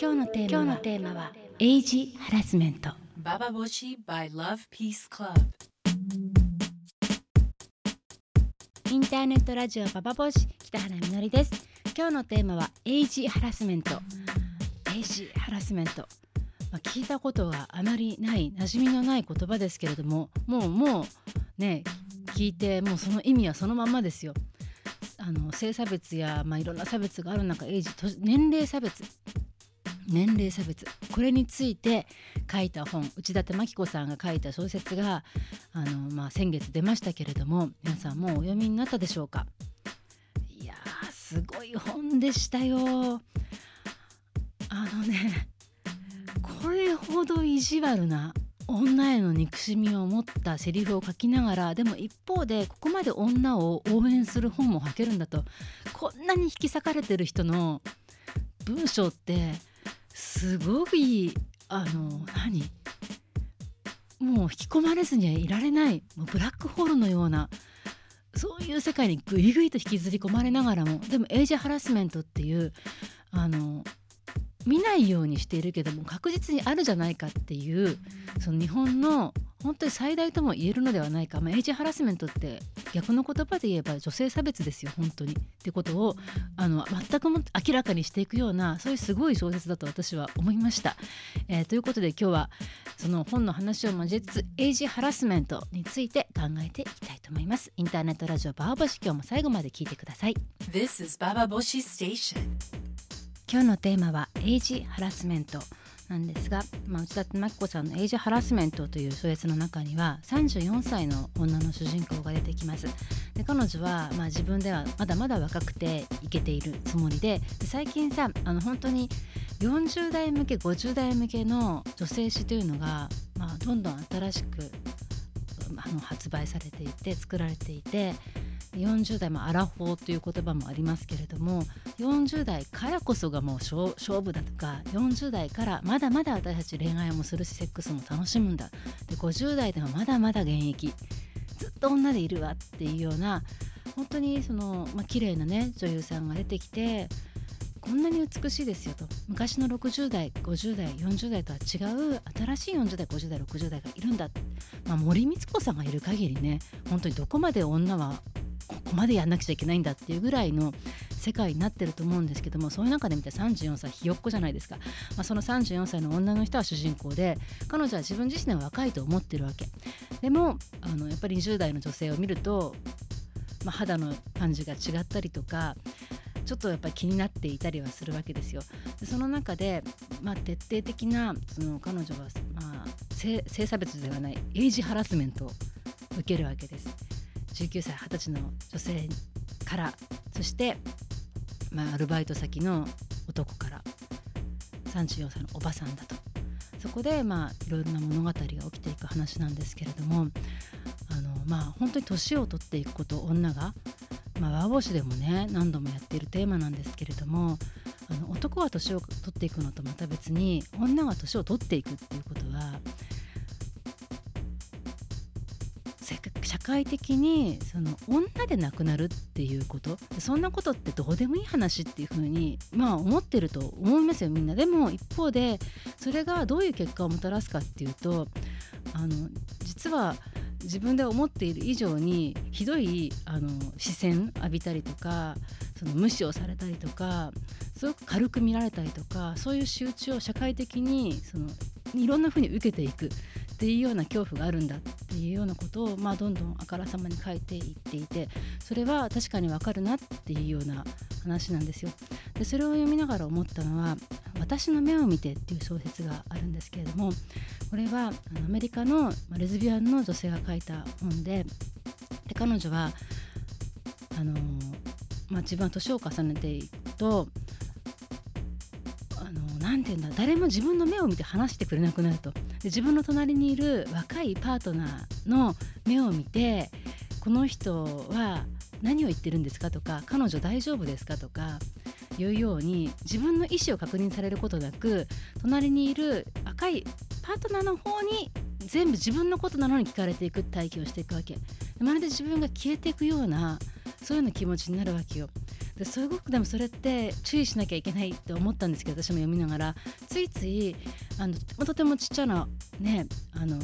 今日のテーマは今日のテーマはエイジハラスメント。Bababoshi by Love Peace Club. インターネットラジオババボシ北原みのりです。今日のテーマはエイジハラスメント。エイジハラスメント。まあ、聞いたことがあまりない馴染みのない言葉ですけれどももうもうね聞いてもうその意味はそのまんまですよ。あの性差別や、まあ、いろんな差別がある中エイジ年齢差別年齢差別。これについて書いた本内館真紀子さんが書いた小説があの、まあ、先月出ましたけれども皆さんもうお読みになったでしょうか？いやーすごい本でしたよ。あのねこれほど意地悪な女への憎しみを持ったセリフを書きながらでも一方でここまで女を応援する本も書けるんだとこんなに引き裂かれてる人の文章ってすごいあの何？もう引き込まれずにはいられないもうブラックホールのようなそういう世界にぐいぐいと引きずり込まれながらもでもエイジハラスメントっていうあの見ないようにしているけども確実にあるじゃないかっていうその日本の本当に最大とも言えるのではないか、まあ、エイジハラスメントって逆の言葉で言えば女性差別ですよ本当にってことをあの全くも明らかにしていくようなそういうすごい小説だと私は思いました。えー、ということで今日はその本の話を交えつつエイジハラスメントについて考えていきたいと思います。インターネットラジオバーボシ今日も最後まで聞いてください。This is ババボシ Station. 今日のテーマはエイジハラスメントなんですが、まあ、内館牧子さんの「エイジハラスメント」という小説の中には34歳の女の主人公が出てきます。で彼女は、まあ、自分ではまだまだ若くてイケているつもりで最近さあの本当に40代向け50代向けの女性誌というのが、まあ、どんどん新しくあの発売されていて作られていて40代もアラフォーという言葉もありますけれども40代からこそがもう勝負だとか40代からまだまだ私たち恋愛もするしセックスも楽しむんだ。で50代でもまだまだ現役。ずっと女でいるわっていうような本当にその、まあ綺麗なね女優さんが出てきてこんなに美しいですよと。昔の60代50代40代とは違う新しい40代50代60代がいるんだ、まあ、森光子さんがいる限りね本当にどこまで女はここまでやんなくちゃいけないんだっていうぐらいの世界になってると思うんですけどもそういう中で見て34歳ひよっこじゃないですか、まあ、その34歳の女の人は主人公で彼女は自分自身は若いと思ってるわけでもあのやっぱり20代の女性を見ると、まあ、肌の感じが違ったりとかちょっとやっぱり気になっていたりはするわけですよ。でその中で、まあ、徹底的なその彼女は、まあ、性差別ではないエイジハラスメントを受けるわけです。19歳20歳の女性からそして、まあ、アルバイト先の男から34歳のおばさんだと。そこで、まあ、いろいろな物語が起きていく話なんですけれどもあの、まあ、本当に年を取っていくこと女が、まあ、和帽子でもね何度もやっているテーマなんですけれどもあの男は年を取っていくのとまた別に女が年を取っていくっていうことは会的にその女で亡くなるっていうことそんなことってどうでもいい話っていうふうにまあ思ってると思いますよみんな。でも一方でそれがどういう結果をもたらすかっていうとあの実は自分で思っている以上にひどいあの視線浴びたりとかその無視をされたりとかすごく軽く見られたりとかそういう仕打ちを社会的にそのいろんなふうに受けていくっていうような恐怖があるんだっていうようなことを、まあ、どんどんあからさまに書いていっていてそれは確かにわかるなっていうような話なんですよ。でそれを読みながら思ったのは「私の目を見て」っていう小説があるんですけれどもこれはアメリカのレズビアンの女性が書いた本でで彼女はあの、まあ、自分は年を重ねていくとて言うんだ誰も自分の目を見て話してくれなくなると。で自分の隣にいる若いパートナーの目を見てこの人は何を言ってるんですかとか彼女大丈夫ですかとかいうように自分の意思を確認されることなく隣にいる赤いパートナーの方に全部自分のことなのに聞かれていく体験をしていくわけ。まるで自分が消えていくようなそういうような気持ちになるわけよ。すごくでもそれって注意しなきゃいけないって思ったんですけど私も読みながらついついあのとてもちっちゃなねあの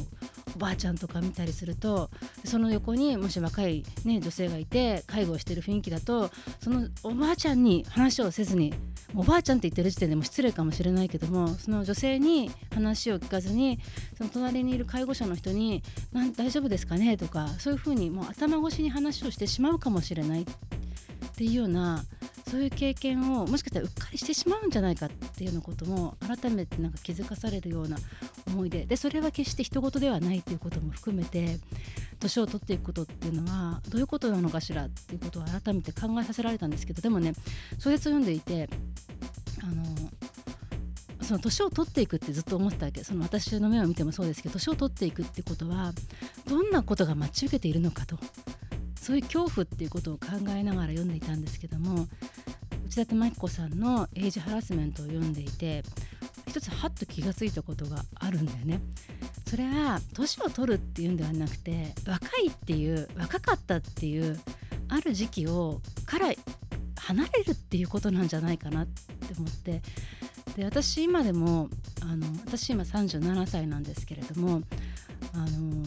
おばあちゃんとか見たりするとその横にもし若い、ね、女性がいて介護をしてる雰囲気だとそのおばあちゃんに話をせずにおばあちゃんって言ってる時点でも失礼かもしれないけどもその女性に話を聞かずにその隣にいる介護者の人に「大丈夫ですかね?」とかそういうふうにもう頭越しに話をしてしまうかもしれないていうようなそういう経験をもしかしたらうっかりしてしまうんじゃないかっていうようなことも改めてなんか気づかされるような思いででそれは決して人事ではないということも含めて年を取っていくことっていうのはどういうことなのかしらっていうことを改めて考えさせられたんですけどでもね小説を読んでいてあのその年を取っていくってずっと思ってたわけ。その私の目を見てもそうですけど年を取っていくってことはどんなことが待ち受けているのかと。そういう恐怖っていうことを考えながら読んでいたんですけども内館真紀子さんのエイジハラスメントを読んでいて一つはっと気がついたことがあるんだよね。それは年を取るっていうんではなくて若いっていう若かったっていうある時期をから離れるっていうことなんじゃないかなって思ってで私今でもあの私今37歳なんですけれどもあの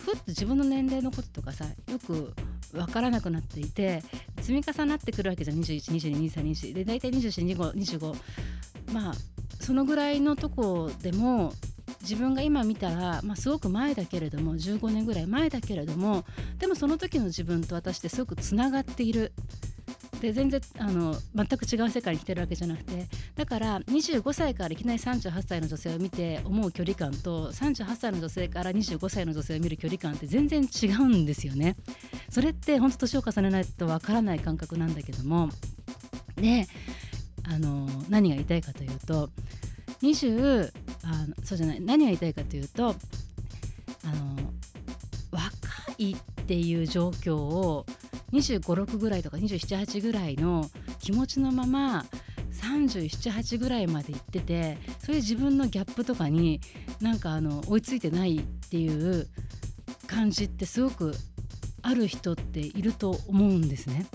ふっと自分の年齢のこととかさよく分からなくなっていて積み重なってくるわけじゃん。21222324で大体242525まあそのぐらいのとこでも自分が今見たら、まあ、すごく前だけれども15年ぐらい前だけれどもでもその時の自分と私ってすごくつながっている。で全然あの全く違う世界に来てるわけじゃなくてだから25歳からいきなり38歳の女性を見て思う距離感と38歳の女性から25歳の女性を見る距離感って全然違うんですよね。それって本当年を重ねないとわからない感覚なんだけどもであの何が言いたいかというと20あのそうじゃない何が言いたいかというとあの若いっていう状況を2 5 6ぐらいとか278ぐらいの気持ちのまま378ぐらいまで行っててそういう自分のギャップとかになんかあの追いついてないっていう感じってすごくある人っていると思うんですね。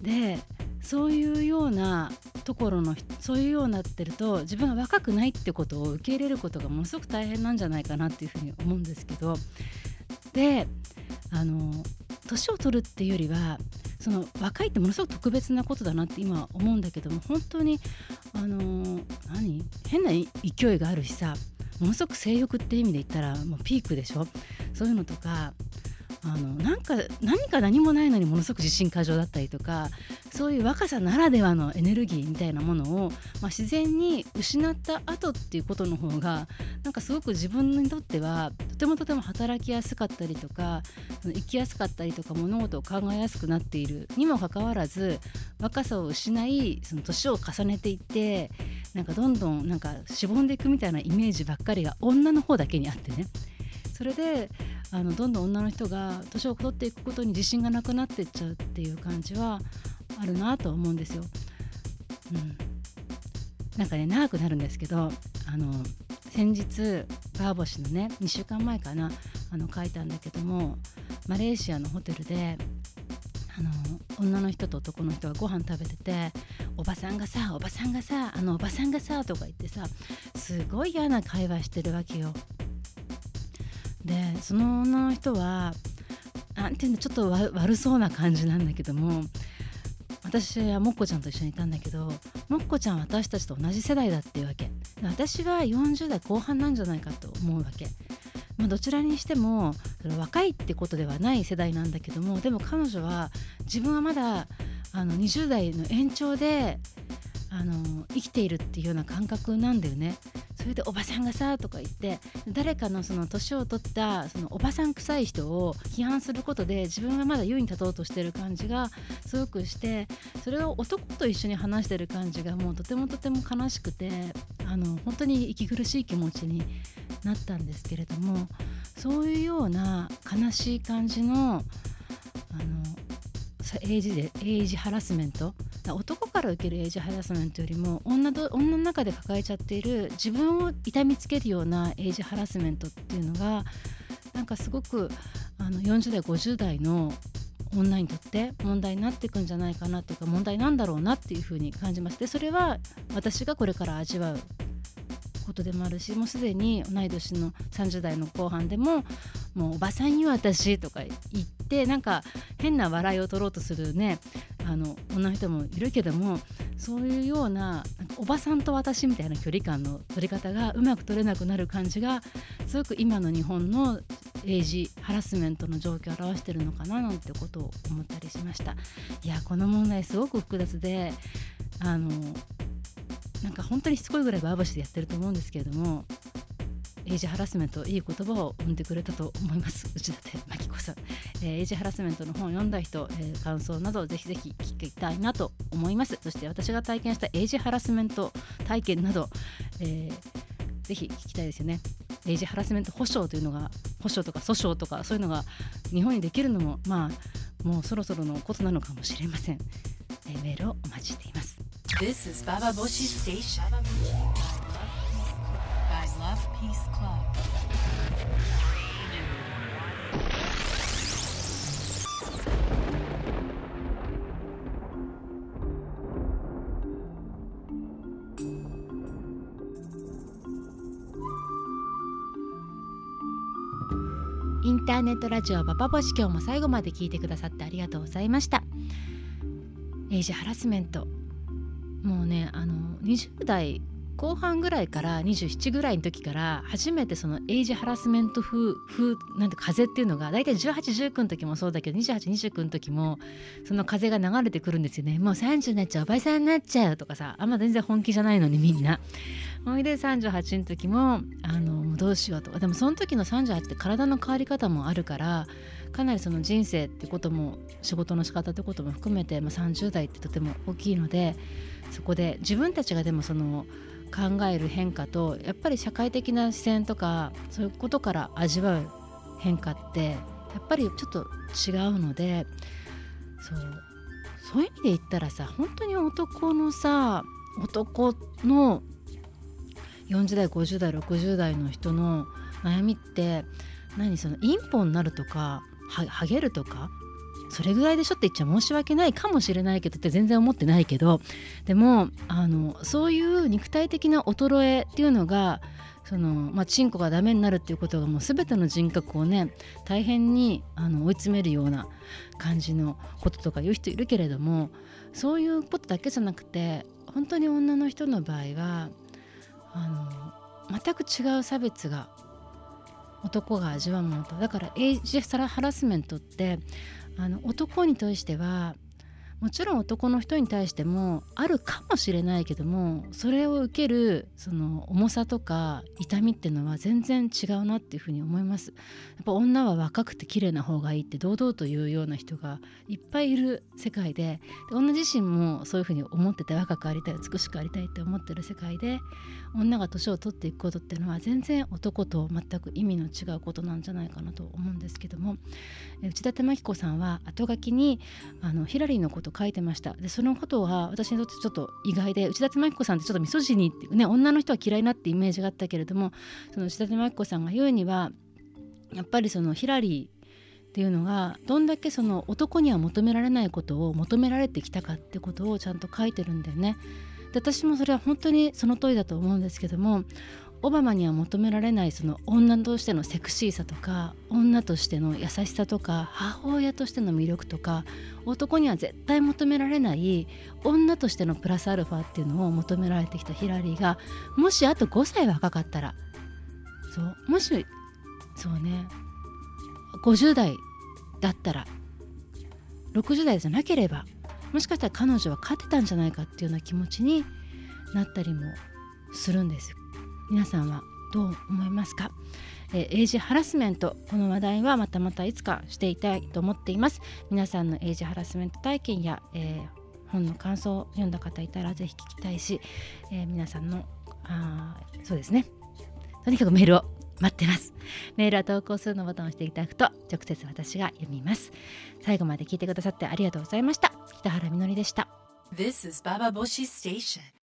でそういうようなところのそういうようになってると自分が若くないってことを受け入れることがものすごく大変なんじゃないかなっていうふうに思うんですけどであの年を取るっていうよりはその若いってものすごく特別なことだなって今思うんだけども本当にあの何？変な勢いがあるしさものすごく性欲って意味で言ったらもうピークでしょ？そういうのとかあのなんか何か何もないのにものすごく自信過剰だったりとかそういう若さならではのエネルギーみたいなものを、まあ、自然に失った後っていうことの方がなんかすごく自分にとってはとてもとても働きやすかったりとか生きやすかったりとか物事を考えやすくなっているにもかかわらず若さを失いその年を重ねていってなんかどんどんなんかしぼんでいくみたいなイメージばっかりが女の方だけにあってね。それであのどんどん女の人が年を取っていくことに自信がなくなっていっちゃうっていう感じはあるなと思うんですよ。うん、なんかね長くなるんですけどあの先日バーボシのね2週間前かなあの書いたんだけどもマレーシアのホテルであの女の人と男の人がご飯食べてて「おばさんがさおばさんがさあのおばさんがさ」とか言ってさすごい嫌な会話してるわけよ。その女の人はなんていうのちょっと悪そうな感じなんだけども私はもっこちゃんと一緒にいたんだけどもっこちゃんは私たちと同じ世代だっていうわけ。私は40代後半なんじゃないかと思うわけ、まあ、どちらにしてもそれ若いってことではない世代なんだけどもでも彼女は自分はまだあの20代の延長であの生きているっていうような感覚なんだよね。それでおばさんがさとか言って誰かのその年を取ったそのおばさん臭い人を批判することで自分がまだ優位に立とうとしてる感じがすごくしてそれを男と一緒に話してる感じがもうとてもとても悲しくてあの本当に息苦しい気持ちになったんですけれどもそういうような悲しい感じのあのエイジでエイジハラスメント男から受けるエイジハラスメントよりも女女の中で抱えちゃっている自分を痛みつけるようなエイジハラスメントっていうのがなんかすごくあの40代50代の女にとって問題になっていくんじゃないかなというか問題なんだろうなっていうふうに感じます。でそれは私がこれから味わうことでもあるしもうすでに同い年の30代の後半でももうおばさんには私とか言ってなんか変な笑いを取ろうとするねあの女の人もいるけどもそういうようなおばさんと私みたいな距離感の取り方がうまく取れなくなる感じがすごく今の日本のエイジハラスメントの状況を表してるのかななんてことを思ったりしました。いやこの問題すごく複雑であのなんか本当にしつこいぐらいバーバシでやってると思うんですけれどもエイジハラスメントいい言葉を生んでくれたと思います。内館牧子さん、えーエイジハラスメントの本を読んだ人、えー感想などぜひぜひ聞きたいなと思います。そして私が体験したエイジハラスメント体験など、えーぜひ聞きたいですよね。エイジハラスメント保障というのが保障とか訴訟とかそういうのが日本にできるのもまあもうそろそろのことなのかもしれません、えーメールをお待ちしています。This is Baba Boshi Station. Peace Club. インターネットラジオババボシ今日も最後まで聞いてくださってありがとうございましたエイジハラスメントもうねあの20代後半ぐらいから27ぐらいの時から初めてそのエイジハラスメント風風なんて風っていうのが大体1819の時もそうだけど2829の時もその風が流れてくるんですよね。もう30になっちゃうおばさんになっちゃうとかさあんま全然本気じゃないのにみんな。ほいで38の時もあのどうしようと。かでもその時の38って体の変わり方もあるからかなりその人生ってことも仕事の仕方ってことも含めて、まあ、30代ってとても大きいのでそこで自分たちがでもその考える変化とやっぱり社会的な視線とかそういうことから味わう変化ってやっぱりちょっと違うのでそうそういう意味で言ったらさ本当に男のさ男の40代50代60代の人の悩みって何そのインポになるとかはハゲるとかそれぐらいでしょって言っちゃ申し訳ないかもしれないけどって全然思ってないけどでもあのそういう肉体的な衰えっていうのがそのまあ、チンコがダメになるっていうことがもう全ての人格をね大変にあの追い詰めるような感じのこととか言う人いるけれどもそういうことだけじゃなくて本当に女の人の場合はあの全く違う差別が男が味わうものとだからエイジハラスメントってあの男に対してはもちろん男の人に対してもあるかもしれないけどもそれを受けるその重さとか痛みっていうのは全然違うなっていうふうに思います。やっぱ女は若くて綺麗な方がいいって堂々というような人がいっぱいいる世界でで女自身もそういうふうに思ってて若くありたい美しくありたいって思ってる世界で女が年を取っていくことっていうのは全然男と全く意味の違うことなんじゃないかなと思うんですけども。内館真紀子さんは後書きにあのヒラリーのことと書いてましたでそのことは私にとってちょっと意外で内館真紀子さんってちょっとミソジニーってね女の人は嫌いなってイメージがあったけれどもその内館真紀子さんが言うにはやっぱりそのヒラリーっていうのがどんだけその男には求められないことを求められてきたかってことをちゃんと書いてるんだよね。で私もそれは本当にその通りだと思うんですけどもオバマには求められないその女としてのセクシーさとか女としての優しさとか母親としての魅力とか男には絶対求められない女としてのプラスアルファっていうのを求められてきたヒラリーがもしあと5歳若かったらそうもしそうね50代だったら60代じゃなければもしかしたら彼女は勝てたんじゃないかっていうような気持ちになったりもするんです。皆さんはどう思いますか、えーエイジハラスメントこの話題はまたまたいつかしていたいと思っています。皆さんのエイジハラスメント体験や、えー本の感想を読んだ方いたらぜひ聞きたいし、えー皆さんのあそうですね。とにかくメールを待ってます。メールは投稿するのボタンを押していただくと直接私が読みます。最後まで聞いてくださってありがとうございました。北原みのりでした。This is Baba Boshi Station.